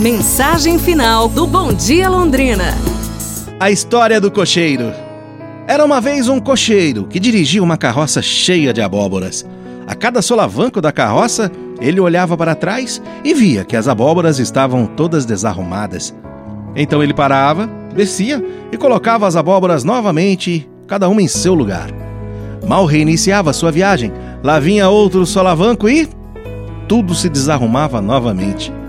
Mensagem final do Bom Dia Londrina. A história do cocheiro. Era uma vez um cocheiro que dirigia uma carroça cheia de abóboras. A cada solavanco da carroça, ele olhava para trás e via que as abóboras estavam todas desarrumadas. Então ele parava, descia e colocava as abóboras novamente, cada uma em seu lugar. Mal reiniciava sua viagem, lá vinha outro solavanco e tudo se desarrumava novamente.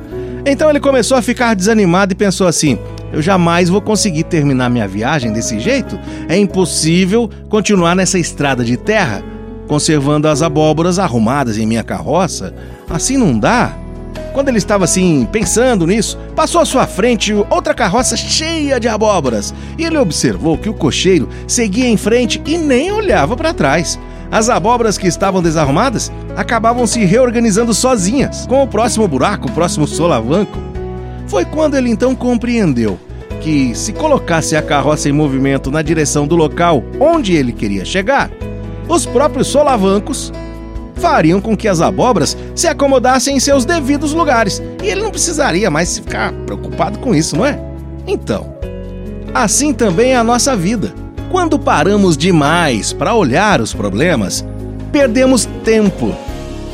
Então ele começou a ficar desanimado e pensou assim: eu jamais vou conseguir terminar minha viagem desse jeito. É impossível continuar nessa estrada de terra, conservando as abóboras arrumadas em minha carroça. Assim não dá. Quando ele estava assim, pensando nisso, passou à sua frente outra carroça cheia de abóboras e ele observou que o cocheiro seguia em frente e nem olhava para trás. As abóboras que estavam desarrumadas acabavam se reorganizando sozinhas, com o próximo buraco, o próximo solavanco. Foi quando ele então compreendeu que, se colocasse a carroça em movimento na direção do local onde ele queria chegar, os próprios solavancos fariam com que as abóboras se acomodassem em seus devidos lugares e ele não precisaria mais ficar preocupado com isso, não é? Então, assim também é a nossa vida. Quando paramos demais para olhar os problemas, perdemos tempo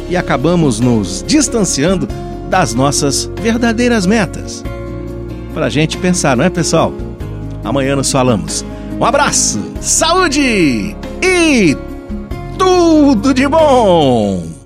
e acabamos nos distanciando das nossas verdadeiras metas. Para a gente pensar, não é, pessoal? Amanhã nos falamos. Um abraço, saúde e tudo de bom!